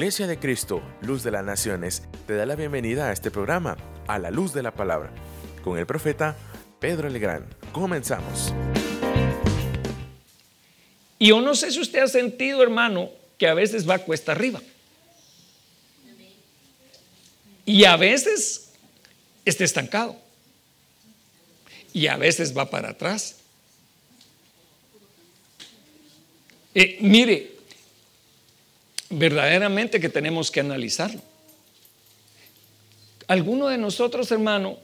Iglesia de Cristo, Luz de las Naciones, te da la bienvenida a este programa, A la Luz de la Palabra, con el profeta Pedro Legrand. Comenzamos. Y yo no sé si usted ha sentido, hermano, que a veces va cuesta arriba. Y a veces está estancado. Y a veces va para atrás. Eh, mire, verdaderamente que tenemos que analizarlo. ¿Alguno de nosotros, hermano,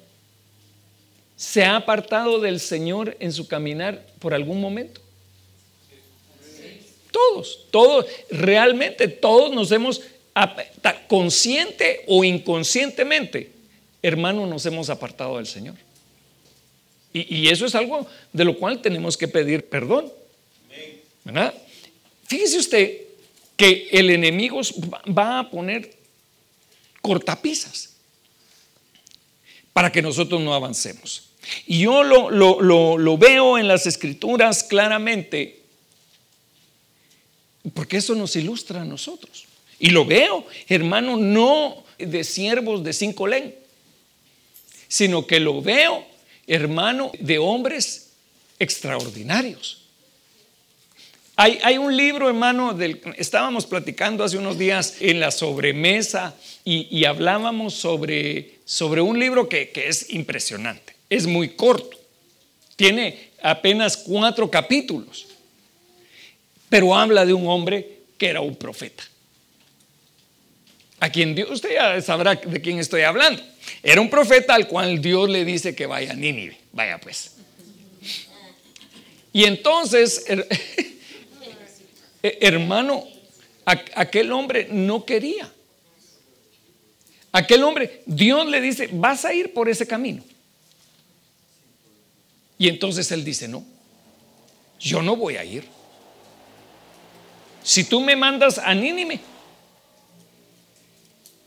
se ha apartado del Señor en su caminar por algún momento? Todos, todos, realmente todos nos hemos, consciente o inconscientemente, hermano, nos hemos apartado del Señor. Y, eso es algo de lo cual tenemos que pedir perdón. ¿Verdad? Fíjese usted que el enemigo va a poner cortapisas para que nosotros no avancemos. Y yo lo, veo en las escrituras claramente, porque eso nos ilustra a nosotros. Y lo veo, hermano, no de siervos de cinco len, sino que lo veo, hermano, de hombres extraordinarios. Hay, un libro, hermano, del, estábamos platicando hace unos días en la sobremesa y, hablábamos sobre, sobre un libro que, que es impresionante. Es muy corto. Tiene apenas cuatro capítulos. Pero habla de un hombre que era un profeta. A quien Dios, usted ya sabrá de quién estoy hablando. Era un profeta al cual Dios le dice que vaya a Nínive. Vaya pues. Y entonces Eh, hermano, aquel hombre no quería. Aquel hombre, Dios le dice, vas a ir por ese camino. Y entonces él dice, no, yo no voy a ir. Si tú me mandas a Nínime,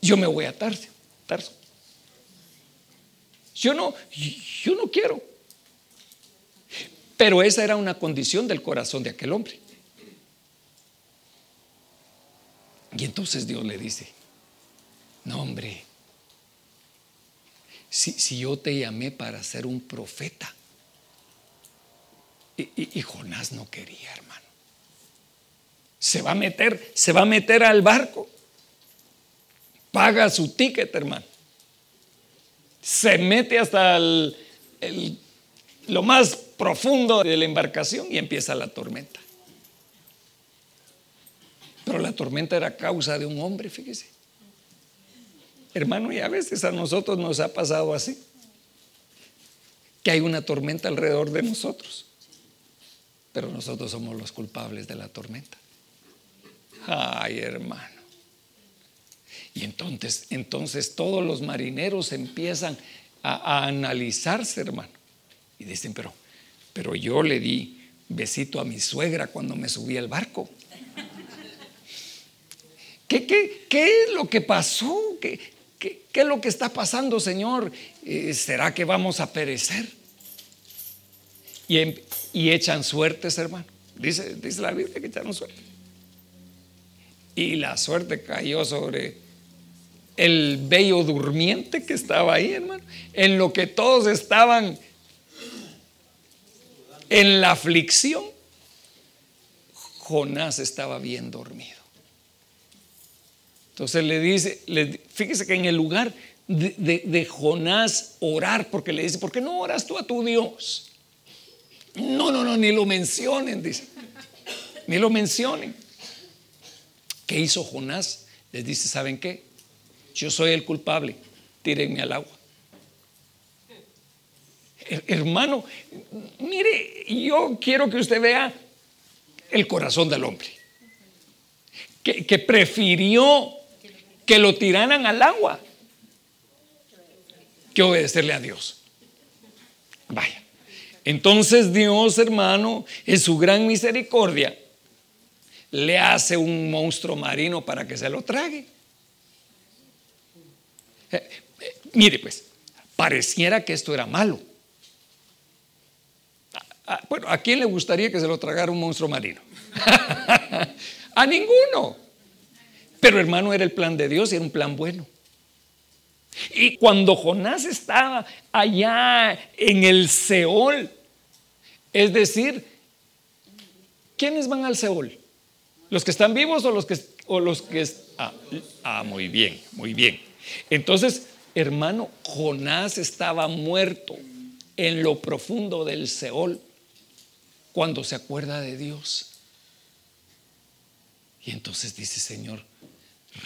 yo me voy a Tarso. Tarso. Yo no, yo no quiero. Pero esa era una condición del corazón de aquel hombre. Y entonces Dios le dice, no hombre, si, yo te llamé para ser un profeta, y, Jonás no quería, hermano. Se va a meter, se va a meter al barco. Paga su ticket, hermano. Se mete hasta lo más profundo de la embarcación y empieza la tormenta. Pero la tormenta era causa de un hombre, fíjese. Hermano, y a veces a nosotros nos ha pasado así, que hay una tormenta alrededor de nosotros, pero nosotros somos los culpables de la tormenta. Ay, hermano. Y entonces, entonces todos los marineros empiezan a, analizarse, hermano. Y dicen, pero, pero yo le di besito a mi suegra cuando me subí al barco. ¿Qué, es lo que pasó? ¿Qué, es lo que está pasando, Señor? Eh, ¿Será que vamos a perecer? Y, em, y, echan suertes, hermano. Dice, dice la Biblia que echaron suerte. Y la suerte cayó sobre el bello durmiente que estaba ahí, hermano. En lo que todos estaban en la aflicción, Jonás estaba bien dormido. Entonces le dice, fíjese que en el lugar de, Jonás orar, porque le dice, ¿por qué no oras tú a tu Dios? No, no, no, ni lo mencionen, dice. Ni lo mencionen. ¿Qué hizo Jonás? Les dice, ¿saben qué? Yo soy el culpable, tírenme al agua. Hermano, mire, yo quiero que usted vea el corazón del hombre, que, que prefirió que lo tiraran al agua que obedecerle a Dios. Vaya. Entonces Dios, hermano, en su gran misericordia, le hace un monstruo marino para que se lo trague. Eh, eh, mire, pues, pareciera que esto era malo. bueno, ¿a quién le gustaría que se lo tragara un monstruo marino? a ninguno. Pero hermano, era el plan de Dios y era un plan bueno. Y cuando Jonás estaba allá en el Seol, es decir, ¿quiénes van al Seol? ¿Los que están vivos o los que... O los que ah, ah, muy bien, muy bien. Entonces, hermano, Jonás estaba muerto en lo profundo del Seol cuando se acuerda de Dios. Y entonces dice, Señor,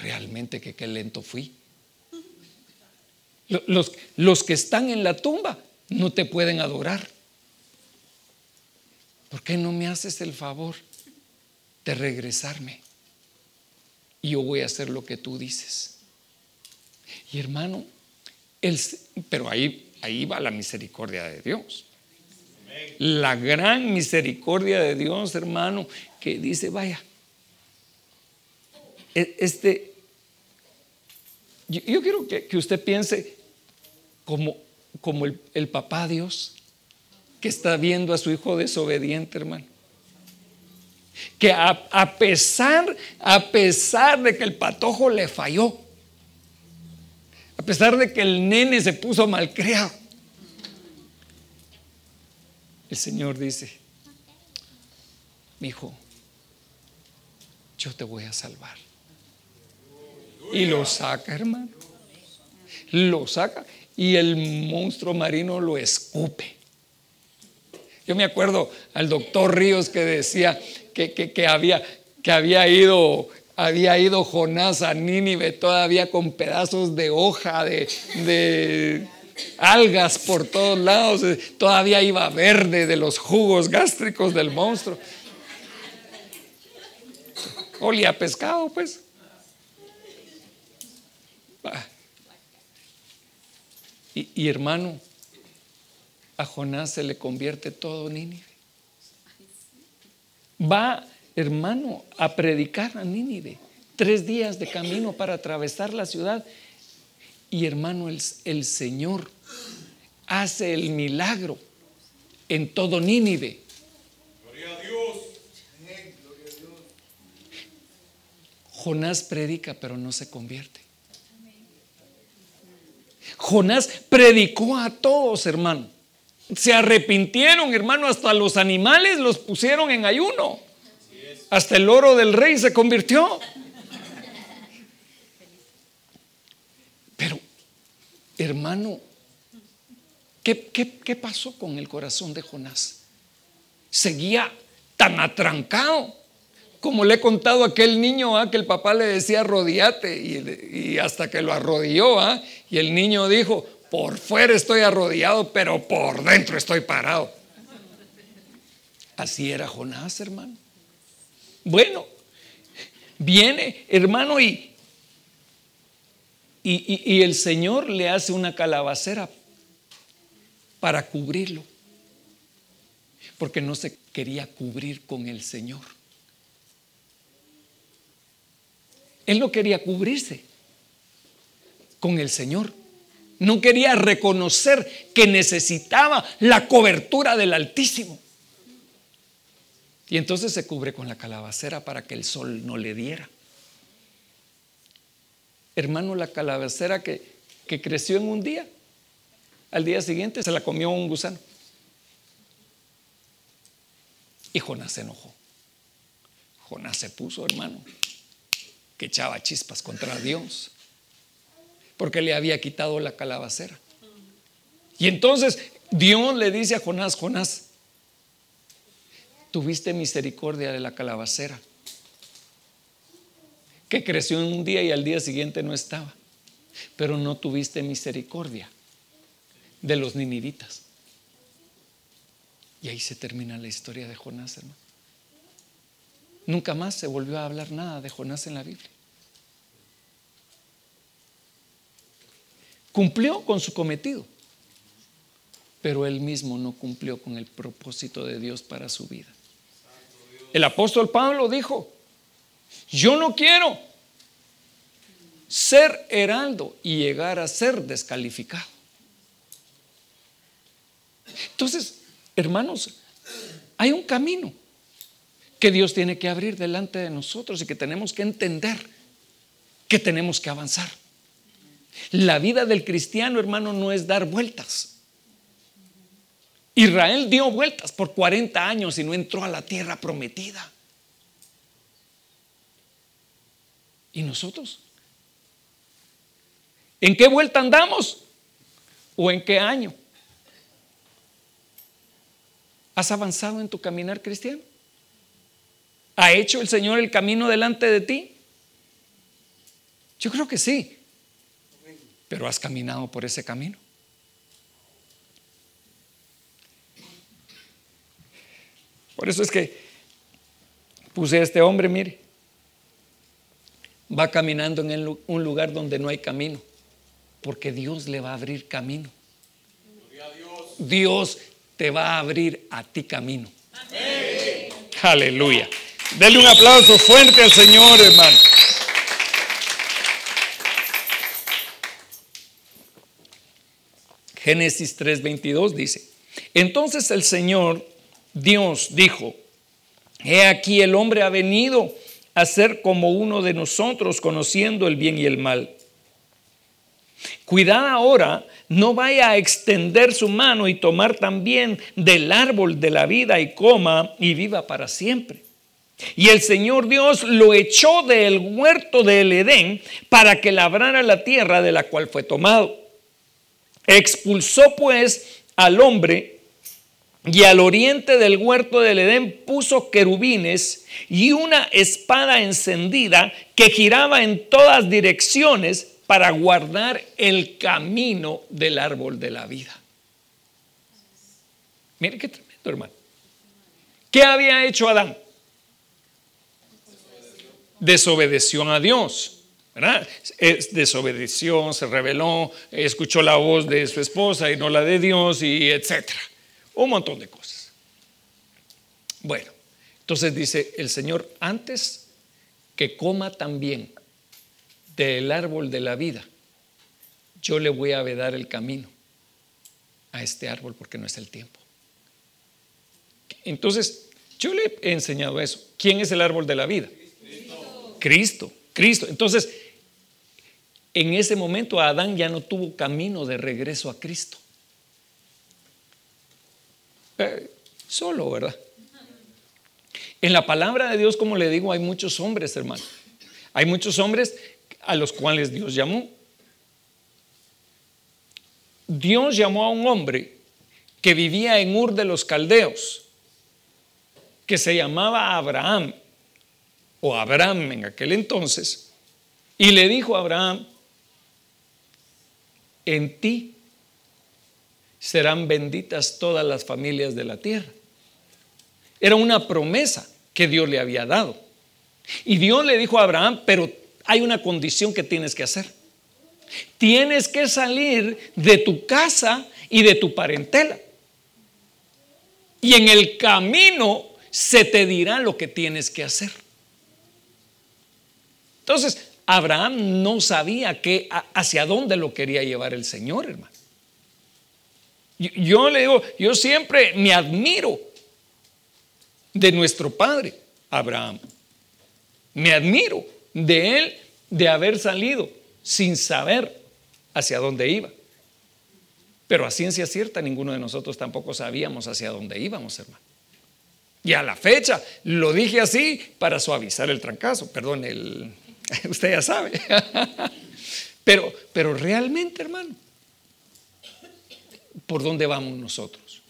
realmente que qué lento fui. Los, los que están en la tumba no te pueden adorar. ¿Por qué no me haces el favor de regresarme? Y yo voy a hacer lo que tú dices. Y hermano, el, pero ahí, ahí va la misericordia de Dios. La gran misericordia de Dios, hermano, que dice, vaya, este, yo, quiero que, usted piense como, como el, el papá Dios que está viendo a su hijo desobediente, hermano que a, pesar, a pesar de que el patojo le falló, a pesar de que el nene se puso malcriado, el Señor dice, mi hijo, yo te voy a salvar. Y lo saca, hermano. Lo saca y el monstruo marino lo escupe. Yo me acuerdo al doctor Ríos que decía que, había, que había, ido, había ido Jonás a Nínive todavía con pedazos de hoja, de, de algas por todos lados, todavía iba verde de los jugos gástricos del monstruo. Olía pescado, pues. Y, hermano, a Jonás se le convierte todo Nínive. Va, hermano, a predicar a Nínive. Tres días de camino para atravesar la ciudad. Y hermano, el, el Señor hace el milagro en todo Nínive. Gloria a Dios. Jonás predica, pero no se convierte. Jonás predicó a todos, hermano. Se arrepintieron, hermano, hasta los animales los pusieron en ayuno. Hasta el oro del rey se convirtió. Pero, hermano, ¿qué, qué pasó con el corazón de Jonás? Seguía tan atrancado como le he contado a aquel niño ¿ah? que el papá le decía arrodillate y, hasta que lo arrodilló ¿ah? y el niño dijo, por fuera estoy arrodillado, pero por dentro estoy parado. Así era Jonás, hermano. Bueno, viene, hermano, y, y, y el Señor le hace una calabacera para cubrirlo, porque no se quería cubrir con el Señor. Él no quería cubrirse con el Señor. No quería reconocer que necesitaba la cobertura del Altísimo. Y entonces se cubre con la calabacera para que el sol no le diera. Hermano, la calabacera que, que creció en un día, al día siguiente se la comió un gusano. Y Jonás se enojó. Jonás se puso, hermano, que echaba chispas contra Dios, porque le había quitado la calabacera. Y entonces Dios le dice a Jonás, Jonás, tuviste misericordia de la calabacera, que creció en un día y al día siguiente no estaba, pero no tuviste misericordia de los ninivitas. Y ahí se termina la historia de Jonás, hermano. Nunca más se volvió a hablar nada de Jonás en la Biblia. Cumplió con su cometido, pero él mismo no cumplió con el propósito de Dios para su vida. El apóstol Pablo dijo, yo no quiero ser heraldo y llegar a ser descalificado. Entonces, hermanos, hay un camino que Dios tiene que abrir delante de nosotros y que tenemos que entender que tenemos que avanzar. La vida del cristiano, hermano, no es dar vueltas. Israel dio vueltas por 40 años y no entró a la tierra prometida. ¿Y nosotros? ¿En qué vuelta andamos? ¿O en qué año? ¿Has avanzado en tu caminar cristiano? ¿Ha hecho el Señor el camino delante de ti? Yo creo que sí. Pero has caminado por ese camino. Por eso es que puse a este hombre, mire, va caminando en un lugar donde no hay camino, porque Dios le va a abrir camino. Dios te va a abrir a ti camino. Aleluya. Denle un aplauso fuerte al Señor, hermano. Génesis 3:22 dice, entonces el Señor Dios dijo, he aquí el hombre ha venido a ser como uno de nosotros, conociendo el bien y el mal. Cuidado ahora, no vaya a extender su mano y tomar también del árbol de la vida y coma y viva para siempre. Y el Señor Dios lo echó del huerto del Edén para que labrara la tierra de la cual fue tomado. Expulsó pues al hombre y al oriente del huerto del Edén puso querubines y una espada encendida que giraba en todas direcciones para guardar el camino del árbol de la vida. Mire qué tremendo, hermano. ¿Qué había hecho Adán? Desobedeció a Dios. ¿verdad? desobedeció, se rebeló, escuchó la voz de su esposa y no la de Dios, y etcétera. Un montón de cosas. Bueno, entonces dice el Señor, antes que coma también del árbol de la vida, yo le voy a vedar el camino a este árbol porque no es el tiempo. Entonces, yo le he enseñado eso. ¿Quién es el árbol de la vida? Cristo, Cristo. Entonces, en ese momento Adán ya no tuvo camino de regreso a Cristo. Eh, solo, ¿verdad? En la palabra de Dios, como le digo, hay muchos hombres, hermano. Hay muchos hombres a los cuales Dios llamó. Dios llamó a un hombre que vivía en Ur de los Caldeos, que se llamaba Abraham o Abraham en aquel entonces, y le dijo a Abraham, en ti serán benditas todas las familias de la tierra. Era una promesa que Dios le había dado. Y Dios le dijo a Abraham, pero hay una condición que tienes que hacer. Tienes que salir de tu casa y de tu parentela. Y en el camino se te dirá lo que tienes que hacer. Entonces, Abraham no sabía que, hacia dónde lo quería llevar el Señor, hermano. Yo, le digo, yo siempre me admiro de nuestro padre, Abraham. Me admiro de él de haber salido sin saber hacia dónde iba. Pero a ciencia cierta, ninguno de nosotros tampoco sabíamos hacia dónde íbamos, hermano. Y a la fecha, lo dije así para suavizar el trancazo, perdón, el, Usted ya sabe. Pero, pero realmente, hermano, ¿por dónde vamos nosotros?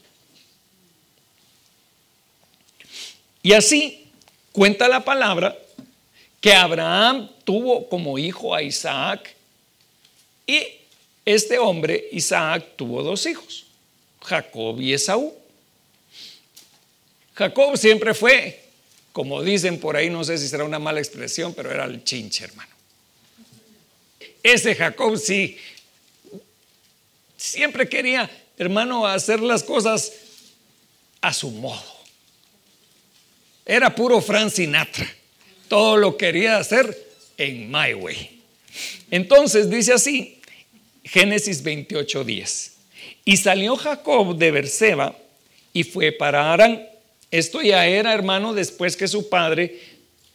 Y así cuenta la palabra que Abraham tuvo como hijo a Isaac y este hombre, Isaac, tuvo dos hijos, Jacob y Esaú. Jacob siempre fue como dicen por ahí, no sé si será una mala expresión, pero era el chinche, hermano. Ese Jacob sí, siempre quería, hermano, hacer las cosas a su modo. Era puro Frank Sinatra. Todo lo quería hacer en my way. Entonces dice así, Génesis 28, 10. Y salió Jacob de Berseba y fue para Arán esto ya era, hermano, después que su padre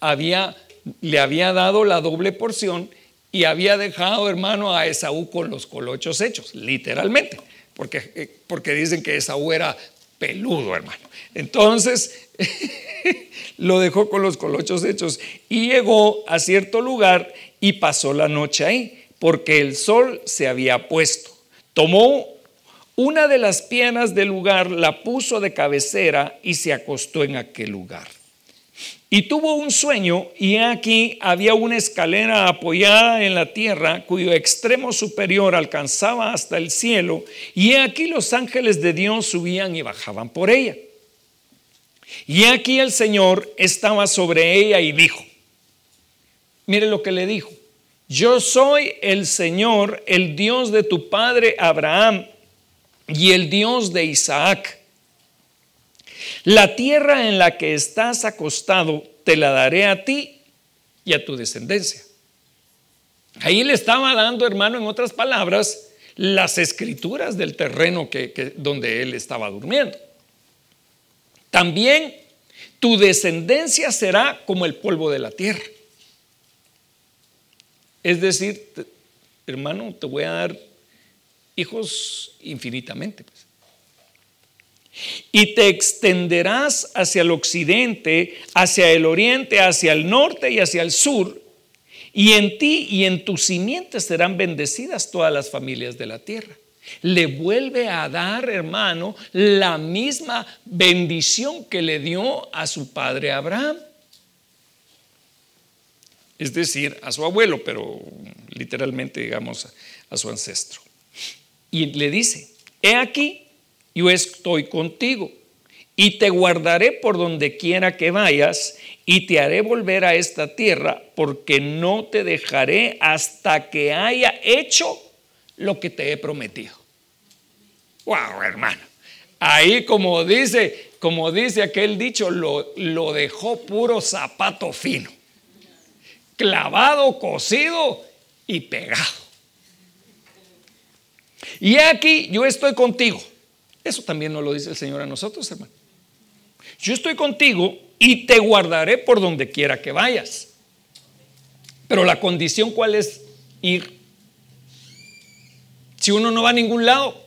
había, le había dado la doble porción y había dejado, hermano, a Esaú con los colochos hechos, literalmente, porque, eh, porque dicen que Esaú era peludo, hermano. Entonces, lo dejó con los colochos hechos y llegó a cierto lugar y pasó la noche ahí, porque el sol se había puesto. Tomó una de las piedras del lugar, la puso de cabecera y se acostó en aquel lugar. Y tuvo un sueño y aquí había una escalera apoyada en la tierra cuyo extremo superior alcanzaba hasta el cielo y aquí los ángeles de Dios subían y bajaban por ella. Y aquí el Señor estaba sobre ella y dijo, mire lo que le dijo, yo soy el Señor, el Dios de tu padre Abraham y el Dios de Isaac. La tierra en la que estás acostado te la daré a ti y a tu descendencia. Ahí le estaba dando, hermano, en otras palabras, las escrituras del terreno que, donde él estaba durmiendo. También tu descendencia será como el polvo de la tierra. Es decir, hermano, te voy a dar hijos infinitamente. Pues. Y te extenderás hacia el occidente, hacia el oriente, hacia el norte y hacia el sur. Y en ti y en tus simientes serán bendecidas todas las familias de la tierra. Le vuelve a dar, hermano, la misma bendición que le dio a su padre Abraham. Es decir, a su abuelo, pero literalmente, digamos, a su ancestro. Y le dice, he aquí, yo estoy contigo y te guardaré por donde quiera que vayas y te haré volver a esta tierra porque no te dejaré hasta que haya hecho lo que te he prometido. Wow, hermano. Ahí como dice, como dice aquel dicho, lo, lo dejó puro zapato fino. Clavado, cosido y pegado. Y aquí yo estoy contigo eso también nos lo dice el Señor a nosotros, hermano. Yo estoy contigo y te guardaré por donde quiera que vayas. Pero la condición cuál es ir. Si uno no va a ningún lado,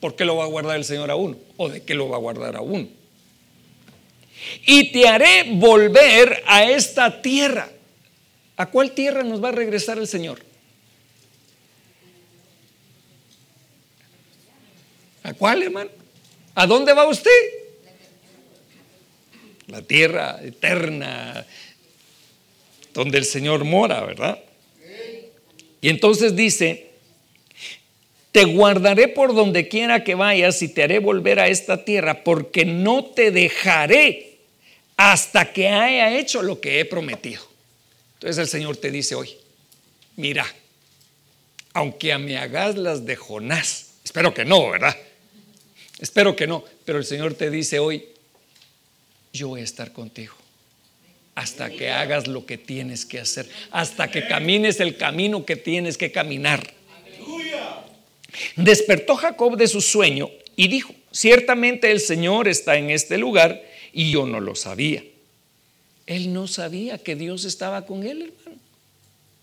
¿por qué lo va a guardar el Señor a uno? ¿O de qué lo va a guardar a uno? Y te haré volver a esta tierra. ¿A cuál tierra nos va a regresar el Señor? ¿A cuál, hermano? ¿A dónde va usted? La tierra eterna, donde el Señor mora, ¿verdad? Y entonces dice, te guardaré por donde quiera que vayas y te haré volver a esta tierra, porque no te dejaré hasta que haya hecho lo que he prometido. Entonces el Señor te dice hoy, mira, aunque me hagas las de Jonás, espero que no, ¿verdad? Espero que no, pero el Señor te dice hoy, yo voy a estar contigo hasta que hagas lo que tienes que hacer, hasta que camines el camino que tienes que caminar. Despertó Jacob de su sueño y dijo, ciertamente el Señor está en este lugar y yo no lo sabía. Él no sabía que Dios estaba con él, hermano.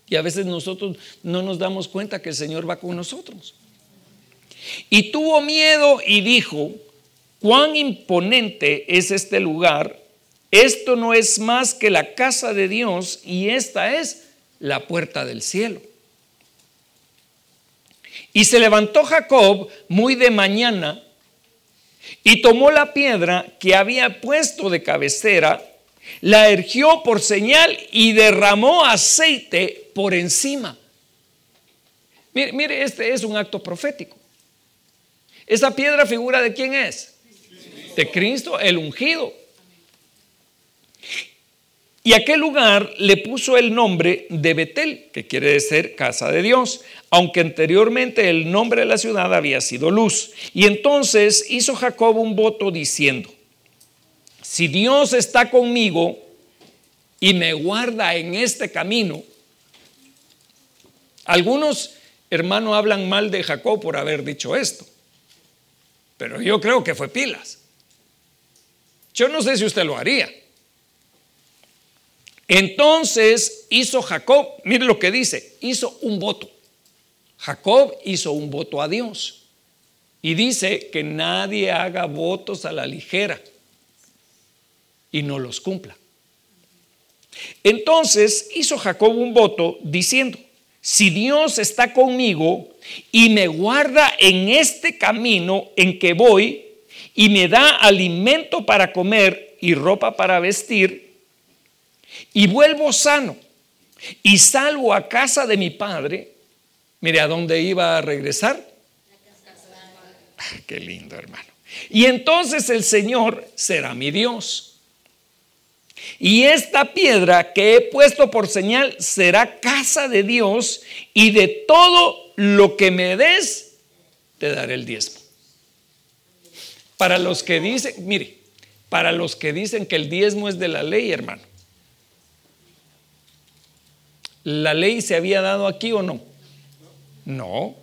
Y a veces nosotros no nos damos cuenta que el Señor va con nosotros. Y tuvo miedo y dijo, cuán imponente es este lugar. Esto no es más que la casa de Dios y esta es la puerta del cielo. Y se levantó Jacob muy de mañana y tomó la piedra que había puesto de cabecera, la ergió por señal y derramó aceite por encima. Mire, este es un acto profético. ¿Esa piedra figura de quién es? De Cristo, el ungido. Y aquel lugar le puso el nombre de Betel, que quiere decir casa de Dios, aunque anteriormente el nombre de la ciudad había sido luz. Y entonces hizo Jacob un voto diciendo, si Dios está conmigo y me guarda en este camino, algunos hermanos hablan mal de Jacob por haber dicho esto. Pero yo creo que fue pilas. Yo no sé si usted lo haría. Entonces hizo Jacob, mire lo que dice, hizo un voto. Jacob hizo un voto a Dios. Y dice que nadie haga votos a la ligera y no los cumpla. Entonces hizo Jacob un voto diciendo, si Dios está conmigo y me guarda en este camino en que voy y me da alimento para comer y ropa para vestir, y vuelvo sano y salvo a casa de mi padre, mire a dónde iba a regresar. qué lindo hermano. Y entonces el Señor será mi Dios. Y esta piedra que he puesto por señal será casa de Dios y de todo lo que me des, te daré el diezmo. Para los que dicen, mire, para los que dicen que el diezmo es de la ley, hermano. ¿La ley se había dado aquí o no? No.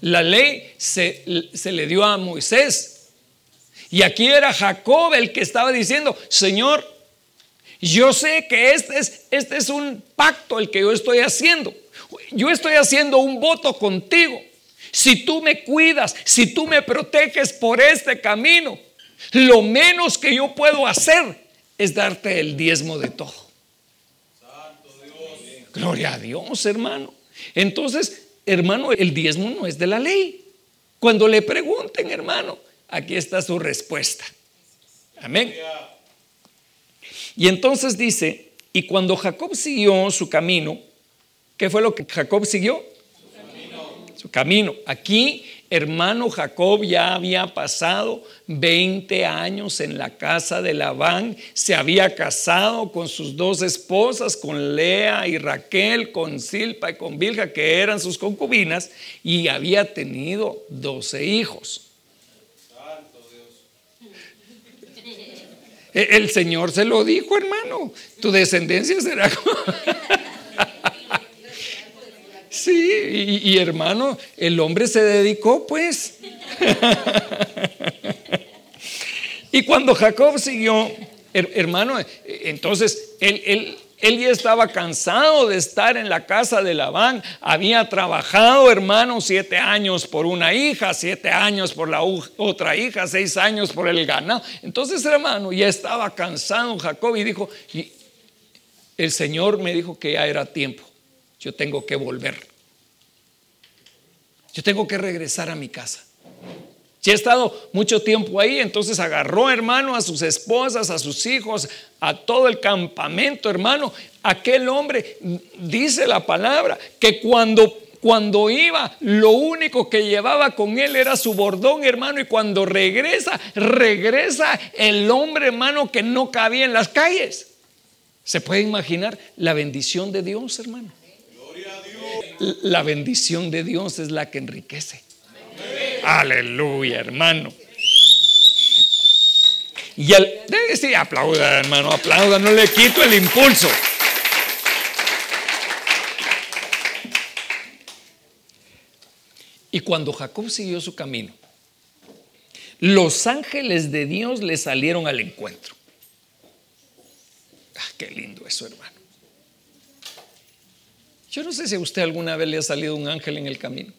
La ley se, se le dio a Moisés. Y aquí era Jacob el que estaba diciendo, Señor, yo sé que este es, este es un pacto el que yo estoy haciendo. Yo estoy haciendo un voto contigo. Si tú me cuidas, si tú me proteges por este camino, lo menos que yo puedo hacer es darte el diezmo de todo. Gloria a Dios, hermano. Entonces, hermano, el diezmo no es de la ley. Cuando le pregunten, hermano, aquí está su respuesta. Amén. Y entonces dice, y cuando Jacob siguió su camino, ¿qué fue lo que Jacob siguió? Su camino. Su camino. Aquí, hermano Jacob ya había pasado 20 años en la casa de Labán, se había casado con sus dos esposas, con Lea y Raquel, con Silpa y con Bilga, que eran sus concubinas, y había tenido 12 hijos. El Señor se lo dijo, hermano. Tu descendencia será. sí, y, hermano, el hombre se dedicó, pues. y cuando Jacob siguió, hermano, entonces él, él él ya estaba cansado de estar en la casa de Labán. Había trabajado, hermano, siete años por una hija, siete años por la otra hija, seis años por el ganado. Entonces, hermano, ya estaba cansado Jacob y dijo, el Señor me dijo que ya era tiempo. Yo tengo que volver. Yo tengo que regresar a mi casa. Si ha estado mucho tiempo ahí, entonces agarró, hermano, a sus esposas, a sus hijos, a todo el campamento, hermano. Aquel hombre, dice la palabra, que cuando cuando iba, lo único que llevaba con él era su bordón, hermano, y cuando regresa, regresa el hombre, hermano, que no cabía en las calles. ¿Se puede imaginar la bendición de Dios, hermano? La bendición de Dios es la que enriquece. Aleluya, hermano. Y el, sí, aplauda, hermano, aplauda, no le quito el impulso. Y cuando Jacob siguió su camino, los ángeles de Dios le salieron al encuentro. Ah, qué lindo eso, hermano. Yo no sé si a usted alguna vez le ha salido un ángel en el camino.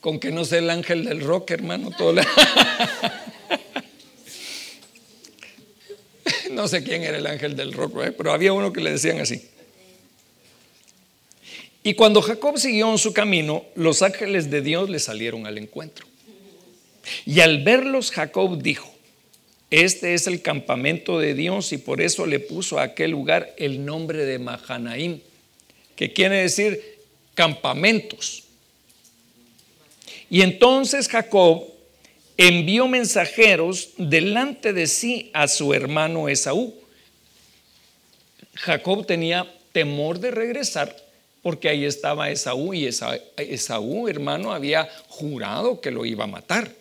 Con que no sea el ángel del rock, hermano. No sé quién era el ángel del rock, ¿eh? pero había uno que le decían así. Y cuando Jacob siguió en su camino, los ángeles de Dios le salieron al encuentro. Y al verlos, Jacob dijo, este es el campamento de Dios y por eso le puso a aquel lugar el nombre de Mahanaim, que quiere decir campamentos. Y entonces Jacob envió mensajeros delante de sí a su hermano Esaú. Jacob tenía temor de regresar porque ahí estaba Esaú y Esaú, hermano, había jurado que lo iba a matar.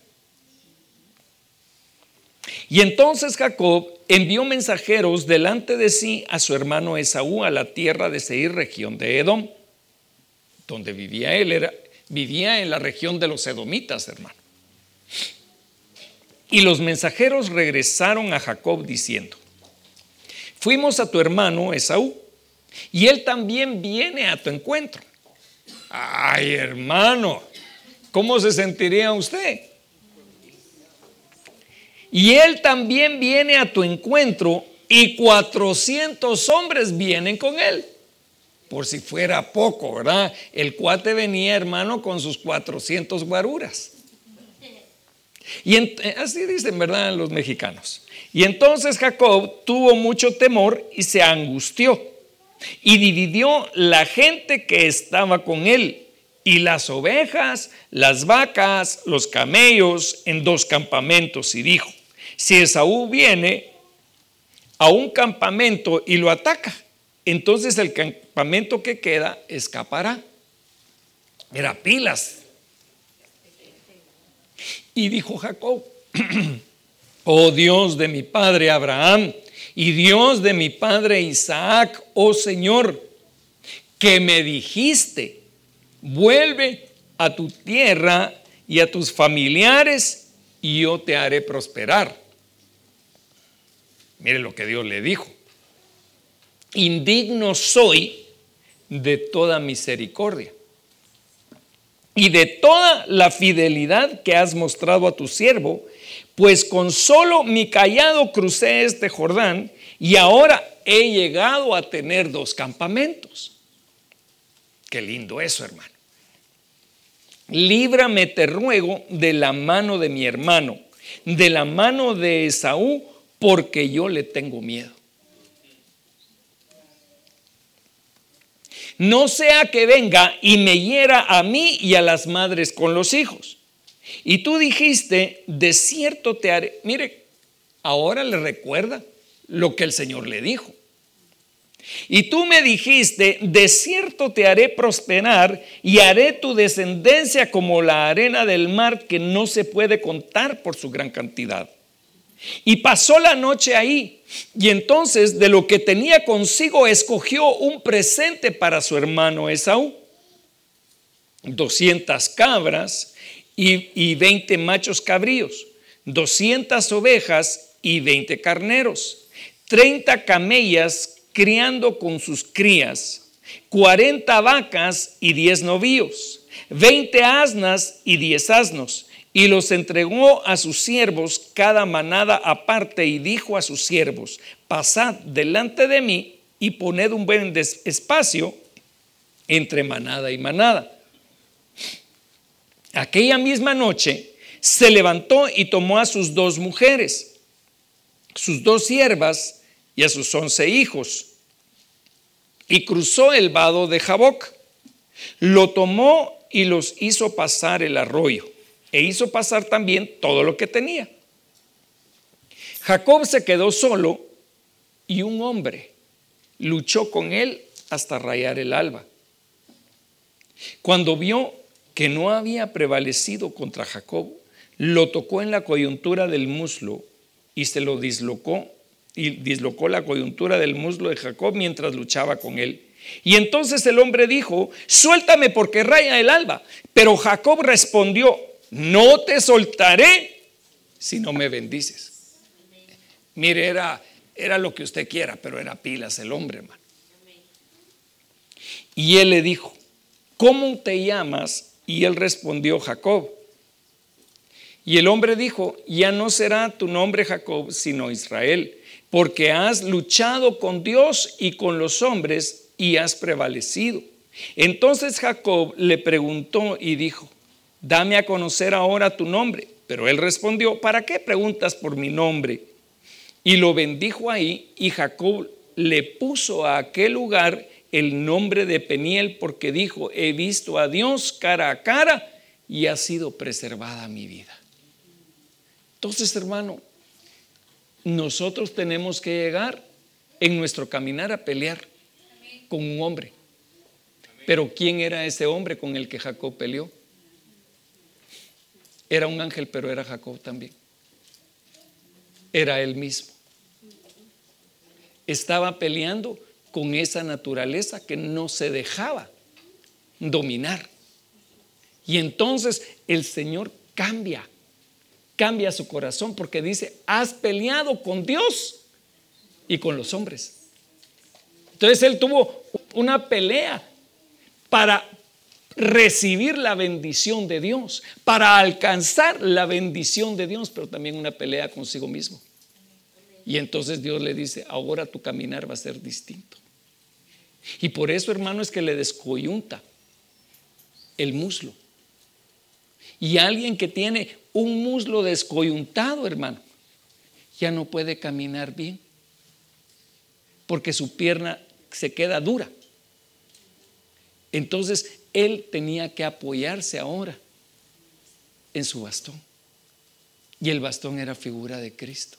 Y entonces Jacob envió mensajeros delante de sí a su hermano Esaú a la tierra de Seir, región de Edom, donde vivía él. Era, vivía en la región de los edomitas, hermano. Y los mensajeros regresaron a Jacob diciendo, fuimos a tu hermano Esaú, y él también viene a tu encuentro. Ay, hermano, ¿cómo se sentiría usted? Y él también viene a tu encuentro y 400 hombres vienen con él. Por si fuera poco, ¿verdad? El cuate venía, hermano, con sus 400 guaruras. Y eh, así dicen, ¿verdad? Los mexicanos. Y entonces Jacob tuvo mucho temor y se angustió. Y dividió la gente que estaba con él y las ovejas, las vacas, los camellos en dos campamentos y dijo, si Esaú viene a un campamento y lo ataca, entonces el campamento que queda escapará. Era pilas. Y dijo Jacob, oh Dios de mi padre Abraham y Dios de mi padre Isaac, oh Señor, que me dijiste, vuelve a tu tierra y a tus familiares y yo te haré prosperar. Mire lo que Dios le dijo. Indigno soy de toda misericordia y de toda la fidelidad que has mostrado a tu siervo, pues con solo mi callado crucé este Jordán y ahora he llegado a tener dos campamentos. Qué lindo eso, hermano. Líbrame, te ruego, de la mano de mi hermano, de la mano de Esaú, porque yo le tengo miedo. No sea que venga y me hiera a mí y a las madres con los hijos. Y tú dijiste, de cierto te haré. Mire, ahora le recuerda lo que el Señor le dijo. Y tú me dijiste, de cierto te haré prosperar y haré tu descendencia como la arena del mar que no se puede contar por su gran cantidad. Y pasó la noche ahí. Y entonces de lo que tenía consigo escogió un presente para su hermano Esaú. 200 cabras y, y 20 machos cabríos, 200 ovejas y 20 carneros, 30 camellas criando con sus crías, 40 vacas y 10 novíos, 20 asnas y 10 asnos y los entregó a sus siervos cada manada aparte y dijo a sus siervos, pasad delante de mí y poned un buen espacio entre manada y manada. Aquella misma noche se levantó y tomó a sus dos mujeres, sus dos siervas y a sus once hijos, y cruzó el vado de Jaboc. Lo tomó y los hizo pasar el arroyo e hizo pasar también todo lo que tenía. Jacob se quedó solo y un hombre luchó con él hasta rayar el alba. Cuando vio que no había prevalecido contra Jacob, lo tocó en la coyuntura del muslo y se lo dislocó y dislocó la coyuntura del muslo de Jacob mientras luchaba con él. Y entonces el hombre dijo, suéltame porque raya el alba. Pero Jacob respondió, no te soltaré si no me bendices. Mire, era, era lo que usted quiera, pero era pilas el hombre, hermano. Y él le dijo, ¿cómo te llamas? Y él respondió, Jacob. Y el hombre dijo, ya no será tu nombre Jacob, sino Israel, porque has luchado con Dios y con los hombres y has prevalecido. Entonces Jacob le preguntó y dijo, dame a conocer ahora tu nombre. Pero él respondió, ¿para qué preguntas por mi nombre? Y lo bendijo ahí y Jacob le puso a aquel lugar el nombre de Peniel porque dijo, he visto a Dios cara a cara y ha sido preservada mi vida. Entonces, hermano, nosotros tenemos que llegar en nuestro caminar a pelear con un hombre. Pero ¿quién era ese hombre con el que Jacob peleó? Era un ángel, pero era Jacob también. Era él mismo. Estaba peleando con esa naturaleza que no se dejaba dominar. Y entonces el Señor cambia cambia su corazón porque dice, has peleado con Dios y con los hombres. Entonces él tuvo una pelea para recibir la bendición de Dios, para alcanzar la bendición de Dios, pero también una pelea consigo mismo. Y entonces Dios le dice, ahora tu caminar va a ser distinto. Y por eso, hermano, es que le descoyunta el muslo. Y alguien que tiene un muslo descoyuntado, hermano, ya no puede caminar bien, porque su pierna se queda dura. Entonces él tenía que apoyarse ahora en su bastón. Y el bastón era figura de Cristo.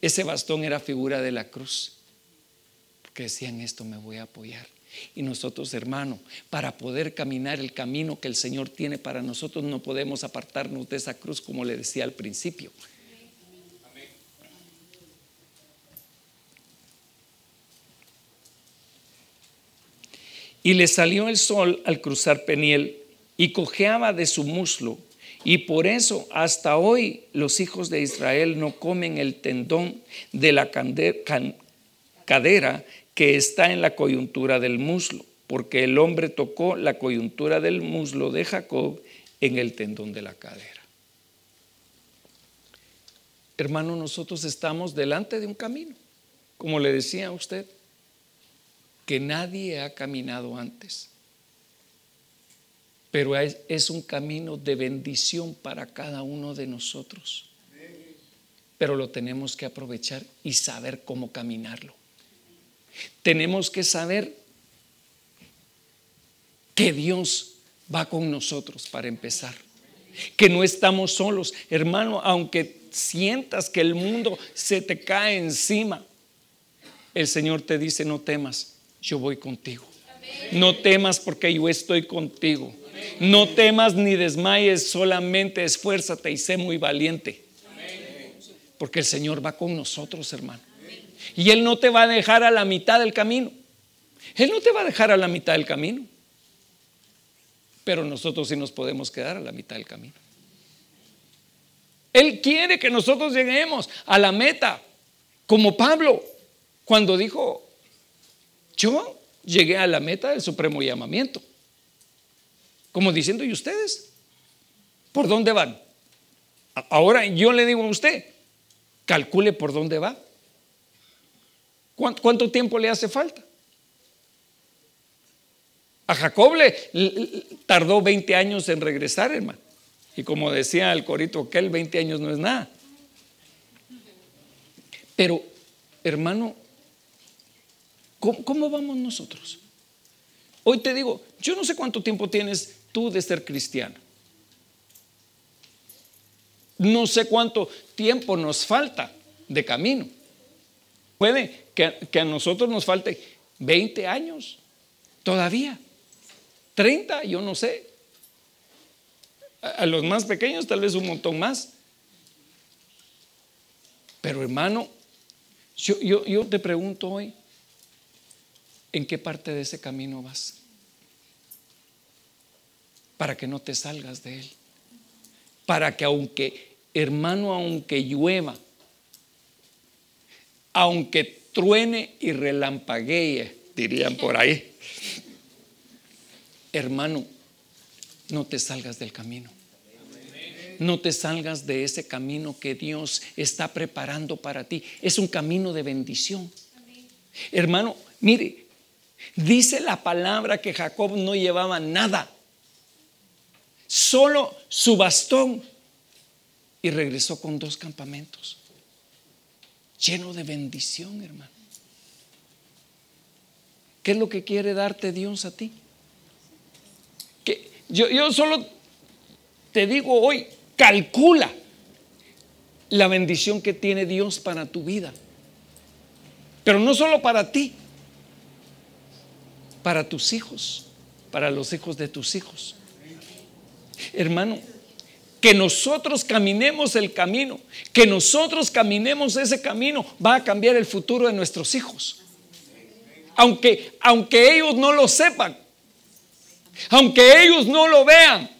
Ese bastón era figura de la cruz. Porque decían esto me voy a apoyar. Y nosotros, hermano, para poder caminar el camino que el Señor tiene para nosotros, no podemos apartarnos de esa cruz como le decía al principio. Y le salió el sol al cruzar Peniel y cojeaba de su muslo. Y por eso hasta hoy los hijos de Israel no comen el tendón de la cadera que está en la coyuntura del muslo, porque el hombre tocó la coyuntura del muslo de Jacob en el tendón de la cadera. Hermano, nosotros estamos delante de un camino, como le decía a usted que nadie ha caminado antes. Pero es, un camino de bendición para cada uno de nosotros. Pero lo tenemos que aprovechar y saber cómo caminarlo. Tenemos que saber que Dios va con nosotros para empezar. Que no estamos solos. Hermano, aunque sientas que el mundo se te cae encima, el Señor te dice, no temas yo voy contigo. No temas porque yo estoy contigo. No temas ni desmayes, solamente esfuérzate y sé muy valiente. Porque el Señor va con nosotros, hermano. Y Él no te va a dejar a la mitad del camino. Él no te va a dejar a la mitad del camino. Pero nosotros sí nos podemos quedar a la mitad del camino. Él quiere que nosotros lleguemos a la meta, como Pablo, cuando dijo, yo llegué a la meta del supremo llamamiento. Como diciendo, ¿y ustedes? ¿Por dónde van? Ahora yo le digo a usted, calcule por dónde va. ¿Cuánto, tiempo le hace falta? A Jacob le, tardó 20 años en regresar, hermano. Y como decía el corito aquel, 20 años no es nada. Pero, hermano, ¿Cómo, vamos nosotros? Hoy te digo, yo no sé cuánto tiempo tienes tú de ser cristiano. No sé cuánto tiempo nos falta de camino. Puede que, a nosotros nos falte 20 años todavía. 30, yo no sé. A, los más pequeños tal vez un montón más. Pero hermano, yo, yo te pregunto hoy, ¿En qué parte de ese camino vas? Para que no te salgas de él. Para que aunque, hermano, aunque llueva, aunque truene y relampaguee, dirían por ahí, hermano, no te salgas del camino. No te salgas de ese camino que Dios está preparando para ti. Es un camino de bendición. Hermano, mire, Dice la palabra que Jacob no llevaba nada, solo su bastón y regresó con dos campamentos, lleno de bendición, hermano. ¿Qué es lo que quiere darte Dios a ti? Que yo, yo solo te digo hoy, calcula la bendición que tiene Dios para tu vida. Pero no solo para ti, para tus hijos, para los hijos de tus hijos. Hermano, que nosotros caminemos el camino, que nosotros caminemos ese camino, va a cambiar el futuro de nuestros hijos. Aunque, aunque ellos no lo sepan, aunque ellos no lo vean,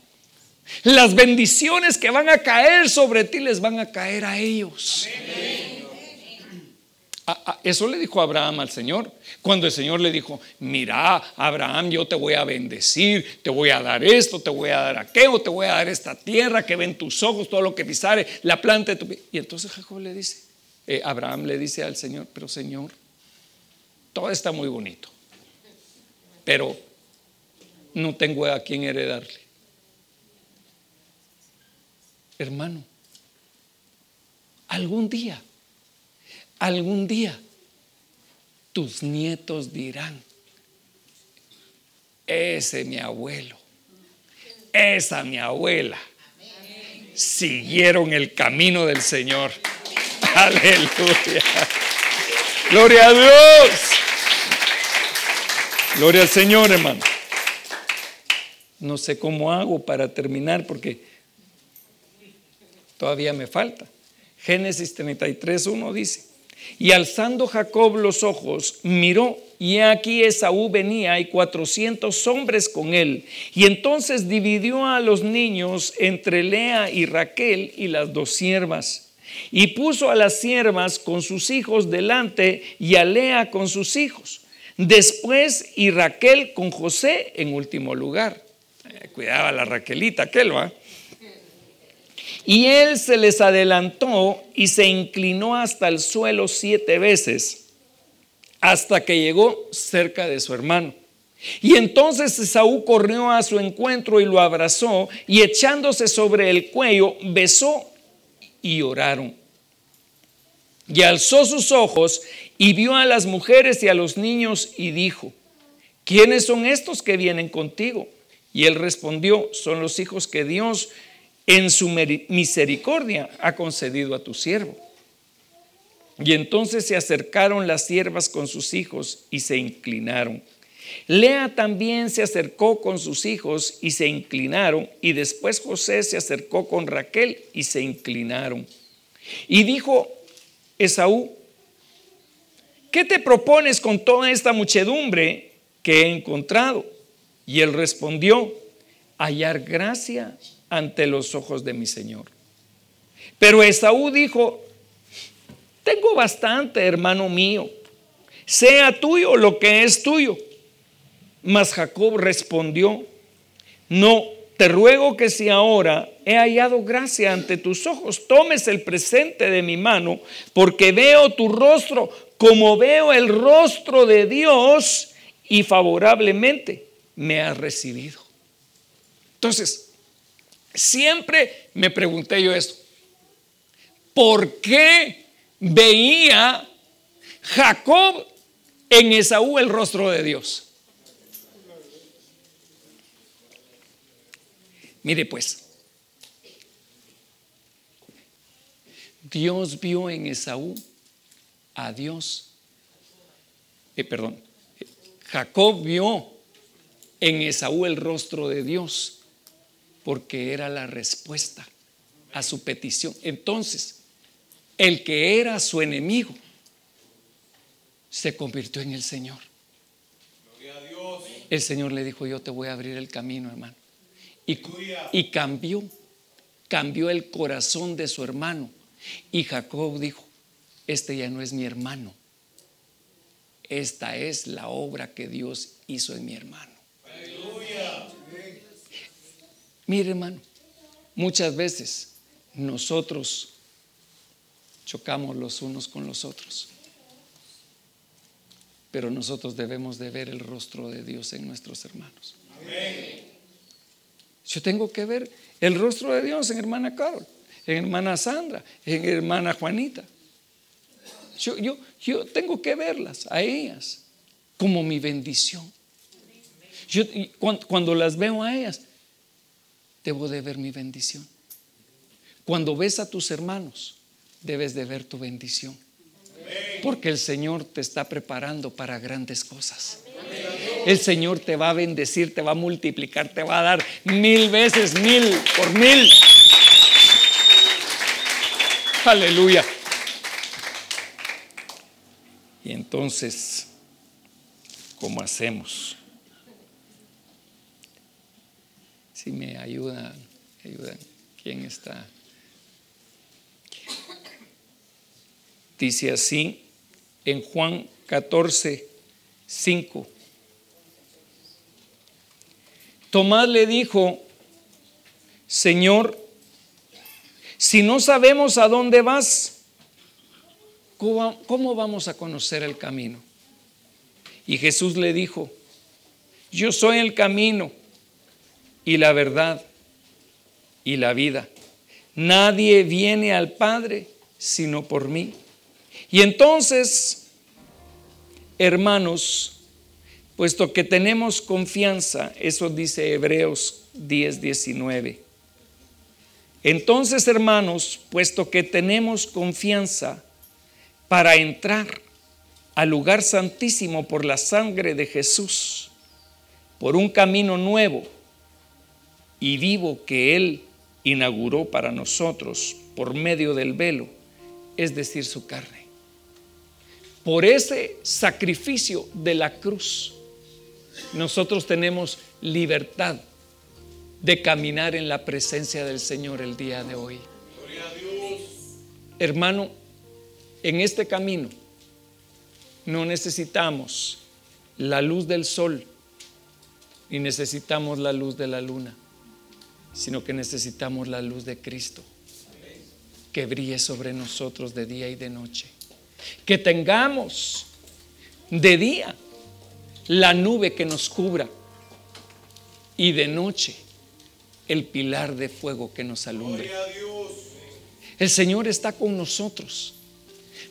Las bendiciones que van a caer sobre ti les van a caer a ellos. Eso le dijo Abraham al Señor. Cuando el Señor le dijo, mira, Abraham, yo te voy a bendecir, te voy a dar esto, te voy a dar aquello, te voy a dar esta tierra que ven tus ojos, todo lo que pisare, la planta de tu... Y entonces Jacob le dice, eh, Abraham le dice al Señor, pero Señor, todo está muy bonito, pero no tengo a quien heredarle. Hermano, algún día, algún día, tus nietos dirán, ese mi abuelo, esa mi abuela, siguieron el camino del Señor. Aleluya. Gloria a Dios. Gloria al Señor, hermano. No sé cómo hago para terminar porque todavía me falta. Génesis 33, 1 dice, y alzando Jacob los ojos, miró, y aquí Esaú venía y cuatrocientos hombres con él. Y entonces dividió a los niños entre Lea y Raquel y las dos siervas. Y puso a las siervas con sus hijos delante y a Lea con sus hijos. Después y Raquel con José en último lugar. Eh, cuidaba la Raquelita, aquel va. Y él se les adelantó y se inclinó hasta el suelo siete veces, hasta que llegó cerca de su hermano. Y entonces Esaú corrió a su encuentro y lo abrazó, y echándose sobre el cuello, besó y oraron. Y alzó sus ojos y vio a las mujeres y a los niños y dijo, ¿quiénes son estos que vienen contigo? Y él respondió, son los hijos que Dios en su misericordia ha concedido a tu siervo. Y entonces se acercaron las siervas con sus hijos y se inclinaron. Lea también se acercó con sus hijos y se inclinaron, y después José se acercó con Raquel y se inclinaron. Y dijo Esaú, ¿qué te propones con toda esta muchedumbre que he encontrado? Y él respondió, hallar gracia ante los ojos de mi Señor. Pero Esaú dijo, tengo bastante, hermano mío, sea tuyo lo que es tuyo. Mas Jacob respondió, no, te ruego que si ahora he hallado gracia ante tus ojos, tomes el presente de mi mano, porque veo tu rostro como veo el rostro de Dios y favorablemente me has recibido. Entonces, siempre me pregunté yo esto, ¿por qué veía Jacob en Esaú el rostro de Dios? Mire pues, Dios vio en Esaú a Dios. Eh, perdón, Jacob vio en Esaú el rostro de Dios porque era la respuesta a su petición. Entonces, el que era su enemigo se convirtió en el Señor. El Señor le dijo, yo te voy a abrir el camino, hermano. Y, cambió, cambió el corazón de su hermano. Y Jacob dijo, este ya no es mi hermano. Esta es la obra que Dios hizo en mi hermano. Mire hermano, muchas veces nosotros chocamos los unos con los otros. Pero nosotros debemos de ver el rostro de Dios en nuestros hermanos. Amén. Yo tengo que ver el rostro de Dios en hermana Carol, en hermana Sandra, en hermana Juanita. Yo, yo, yo tengo que verlas a ellas como mi bendición. Yo, cuando, cuando las veo a ellas, debo de ver mi bendición. Cuando ves a tus hermanos, debes de ver tu bendición. Porque el Señor te está preparando para grandes cosas el Señor te va a bendecir, te va a multiplicar, te va a dar mil veces, mil por mil. Aleluya. Y entonces, ¿cómo hacemos? Si me ayuda ayudan. ¿Quién está? Dice así en Juan 14, 5. Tomás le dijo, Señor, si no sabemos a dónde vas, ¿cómo vamos a conocer el camino? Y Jesús le dijo, yo soy el camino y la verdad y la vida. Nadie viene al Padre sino por mí. Y entonces, hermanos, puesto que tenemos confianza, eso dice Hebreos 10, 19. Entonces, hermanos, puesto que tenemos confianza para entrar al lugar santísimo por la sangre de Jesús, por un camino nuevo y vivo que Él inauguró para nosotros por medio del velo, es decir, su carne. Por ese sacrificio de la cruz, nosotros tenemos libertad de caminar en la presencia del Señor el día de hoy. Hermano, en este camino no necesitamos la luz del sol ni necesitamos la luz de la luna, sino que necesitamos la luz de Cristo que brille sobre nosotros de día y de noche. Que tengamos de día la nube que nos cubra y de noche el pilar de fuego que nos alumbre. El Señor está con nosotros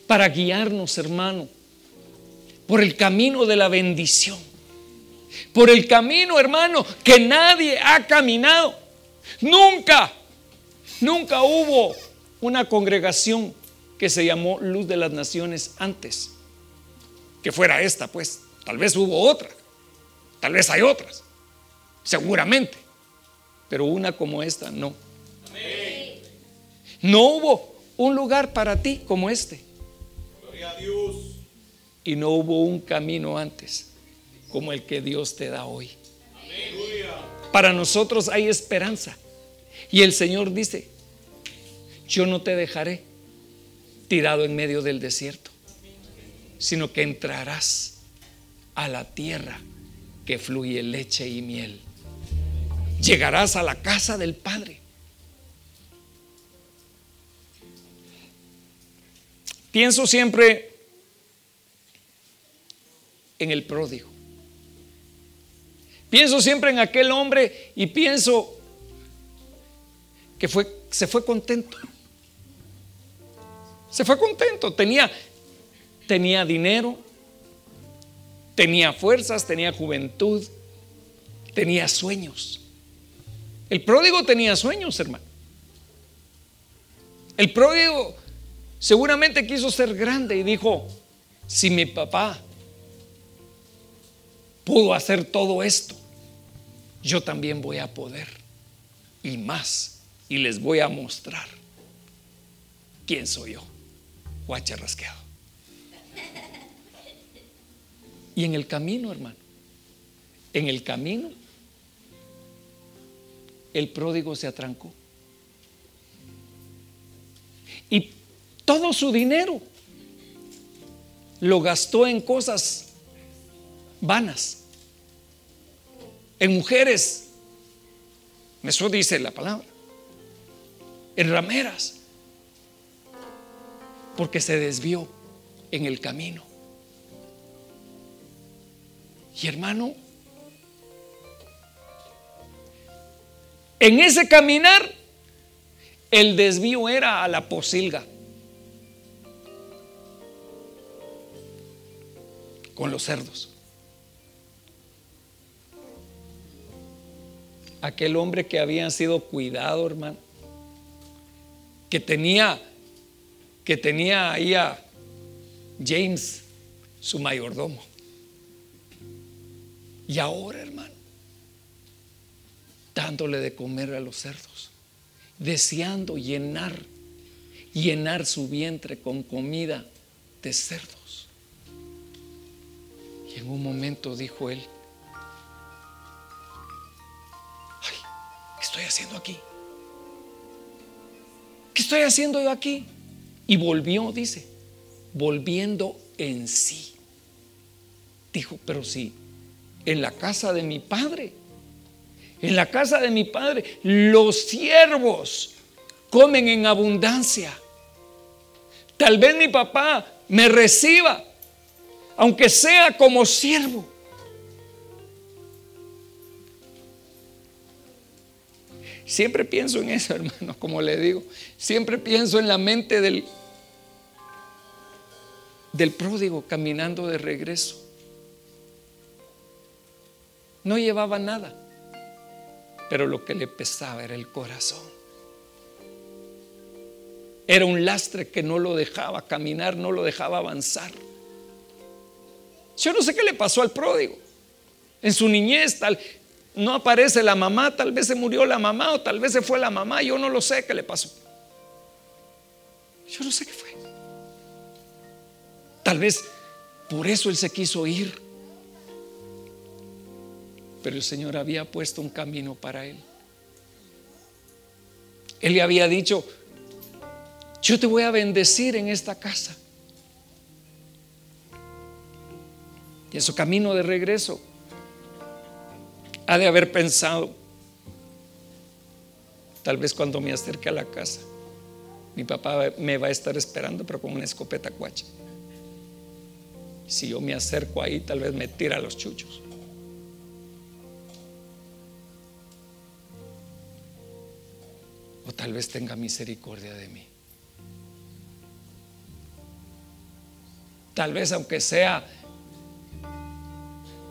para guiarnos, hermano, por el camino de la bendición, por el camino, hermano, que nadie ha caminado. Nunca, nunca hubo una congregación que se llamó Luz de las Naciones antes, que fuera esta, pues. Tal vez hubo otra, tal vez hay otras, seguramente, pero una como esta no. No hubo un lugar para ti como este. Y no hubo un camino antes como el que Dios te da hoy. Para nosotros hay esperanza. Y el Señor dice, yo no te dejaré tirado en medio del desierto, sino que entrarás a la tierra que fluye leche y miel. Llegarás a la casa del Padre. Pienso siempre en el pródigo. Pienso siempre en aquel hombre y pienso que fue, se fue contento. Se fue contento. Tenía, tenía dinero, tenía fuerzas, tenía juventud, tenía sueños. El pródigo tenía sueños, hermano. El pródigo seguramente quiso ser grande y dijo, si mi papá pudo hacer todo esto, yo también voy a poder y más, y les voy a mostrar quién soy yo, guacha rasqueado. Y en el camino, hermano, en el camino, el pródigo se atrancó. Y todo su dinero lo gastó en cosas vanas, en mujeres, eso dice la palabra, en rameras, porque se desvió en el camino. Y hermano, en ese caminar, el desvío era a la posilga. Con los cerdos. Aquel hombre que había sido cuidado, hermano, que tenía, que tenía ahí a James, su mayordomo. Y ahora, hermano, dándole de comer a los cerdos, deseando llenar, llenar su vientre con comida de cerdos. Y en un momento dijo él, estoy haciendo aquí? ¿qué estoy haciendo yo aquí? Y volvió, dice, volviendo en sí. Dijo, pero sí, en la casa de mi padre, en la casa de mi padre, los siervos comen en abundancia. Tal vez mi papá me reciba, aunque sea como siervo. Siempre pienso en eso, hermano, como le digo. Siempre pienso en la mente del, del pródigo caminando de regreso. No llevaba nada, pero lo que le pesaba era el corazón. Era un lastre que no lo dejaba caminar, no lo dejaba avanzar. Yo no sé qué le pasó al pródigo. En su niñez tal, no aparece la mamá, tal vez se murió la mamá o tal vez se fue la mamá, yo no lo sé qué le pasó. Yo no sé qué fue. Tal vez por eso él se quiso ir. Pero el Señor había puesto un camino para él. Él le había dicho, yo te voy a bendecir en esta casa. Y en su camino de regreso ha de haber pensado, tal vez cuando me acerque a la casa, mi papá me va a estar esperando, pero con una escopeta cuacha. Si yo me acerco ahí, tal vez me tira los chuchos. O tal vez tenga misericordia de mí. Tal vez aunque sea,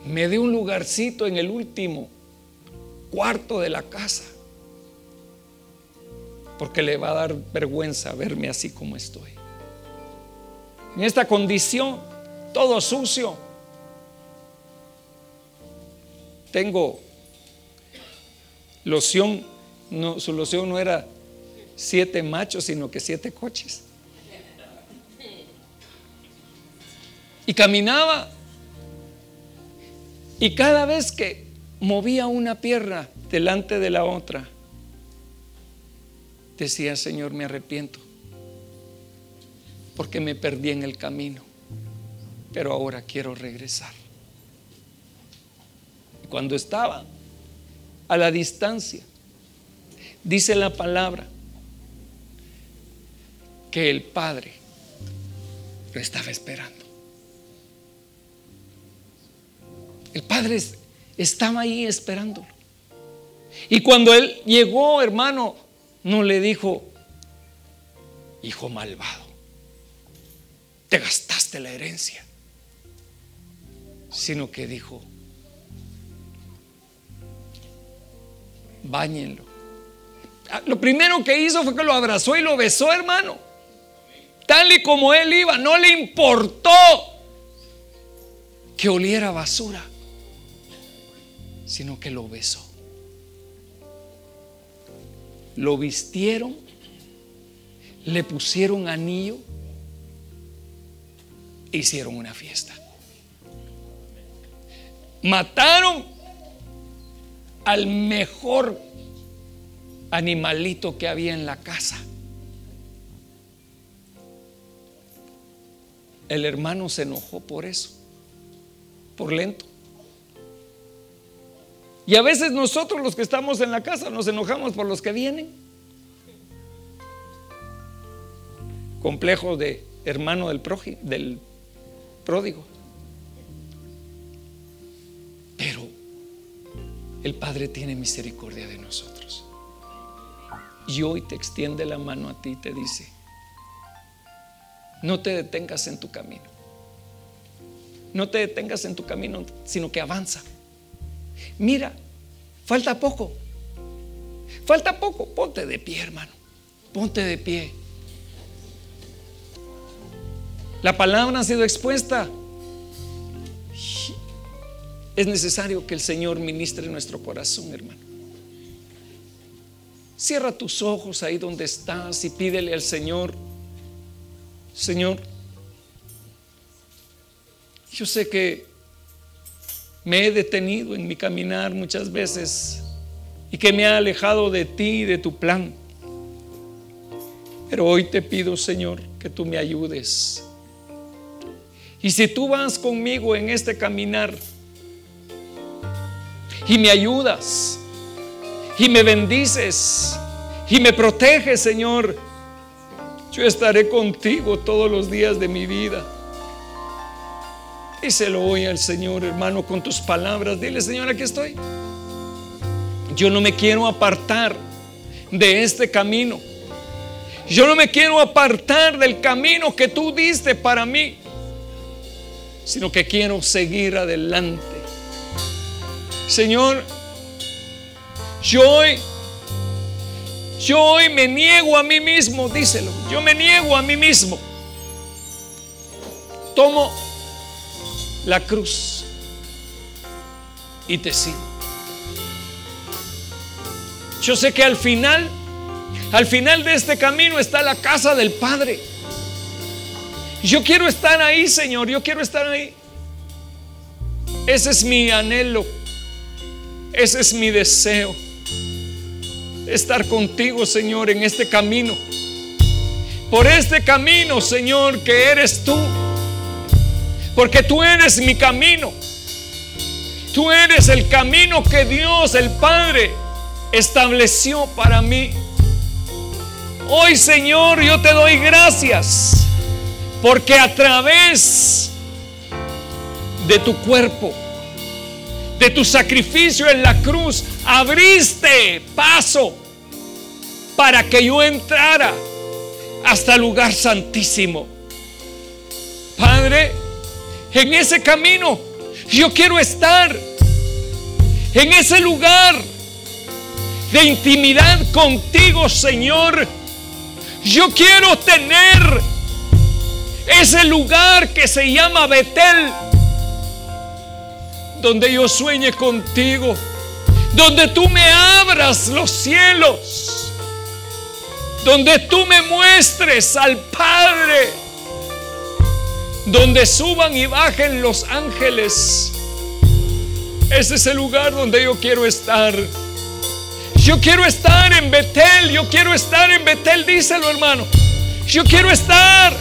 me dé un lugarcito en el último cuarto de la casa. Porque le va a dar vergüenza verme así como estoy. En esta condición, todo sucio. Tengo loción, no, su loción no era siete machos, sino que siete coches. Y caminaba. Y cada vez que movía una pierna delante de la otra, decía, Señor, me arrepiento, porque me perdí en el camino, pero ahora quiero regresar. Cuando estaba a la distancia, dice la palabra, que el Padre lo estaba esperando. El padre estaba ahí esperándolo. Y cuando él llegó, hermano, no le dijo, hijo malvado, te gastaste la herencia, sino que dijo, báñenlo. Ah, lo primero que hizo fue que lo abrazó y lo besó, hermano. Tal y como él iba, no le importó que oliera basura sino que lo besó. Lo vistieron, le pusieron anillo e hicieron una fiesta. Mataron al mejor animalito que había en la casa. El hermano se enojó por eso, por lento. Y a veces nosotros los que estamos en la casa nos enojamos por los que vienen. Complejo de hermano del, del pródigo. Pero el Padre tiene misericordia de nosotros. Y hoy te extiende la mano a ti y te dice, no te detengas en tu camino. No te detengas en tu camino, sino que avanza. Mira, falta poco. Falta poco. Ponte de pie, hermano. Ponte de pie. La palabra ha sido expuesta. Es necesario que el Señor ministre nuestro corazón, hermano. Cierra tus ojos ahí donde estás y pídele al Señor, Señor, yo sé que me he detenido en mi caminar muchas veces y que me ha alejado de ti y de tu plan. Pero hoy te pido, Señor, que tú me ayudes. Y si tú vas conmigo en este caminar y me ayudas y me bendices y me proteges, Señor, yo estaré contigo todos los días de mi vida. Díselo hoy al Señor, hermano, con tus palabras. Dile, Señor, aquí estoy. Yo no me quiero apartar de este camino. Yo no me quiero apartar del camino que tú diste para mí, sino que quiero seguir adelante. Señor, yo hoy, yo hoy me niego a mí mismo, díselo, yo me niego a mí mismo. Tomo la cruz y te sigo. Yo sé que al final, al final de este camino está la casa del Padre. Yo quiero estar ahí, Señor, yo quiero estar ahí. Ese es mi anhelo, ese es mi deseo. Estar contigo, Señor, en este camino. Por este camino, Señor, que eres tú. Porque tú eres mi camino. Tú eres el camino que Dios, el Padre, estableció para mí. Hoy, Señor, yo te doy gracias porque a través de tu cuerpo, de tu sacrificio en la cruz, abriste paso para que yo entrara hasta el lugar santísimo. Padre, en ese camino yo quiero estar, en ese lugar de intimidad contigo, Señor. Yo quiero tener ese lugar que se llama Betel, donde yo sueñe contigo, donde tú me abras los cielos, donde tú me muestres al Padre, donde suban y bajen los ángeles. Ese es el lugar donde yo quiero estar. Yo quiero estar en Betel, yo quiero estar en Betel, díselo hermano. Yo quiero estar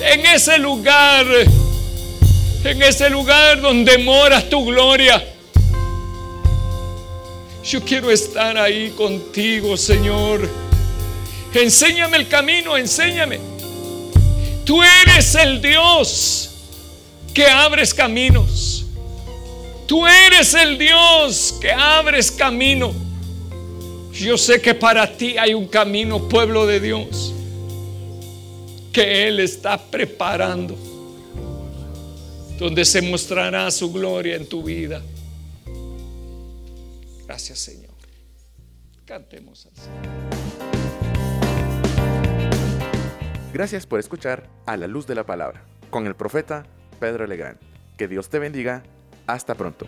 en ese lugar, en ese lugar donde mora tu gloria. Yo quiero estar ahí contigo, Señor. Enséñame el camino, enséñame. Tú eres el Dios que abres caminos. Tú eres el Dios que abres camino. Yo sé que para ti hay un camino, pueblo de Dios, que Él está preparando, donde se mostrará su gloria en tu vida. Gracias Señor. Cantemos al Señor. Gracias por escuchar A la Luz de la Palabra con el profeta Pedro Legrand. Que Dios te bendiga. Hasta pronto.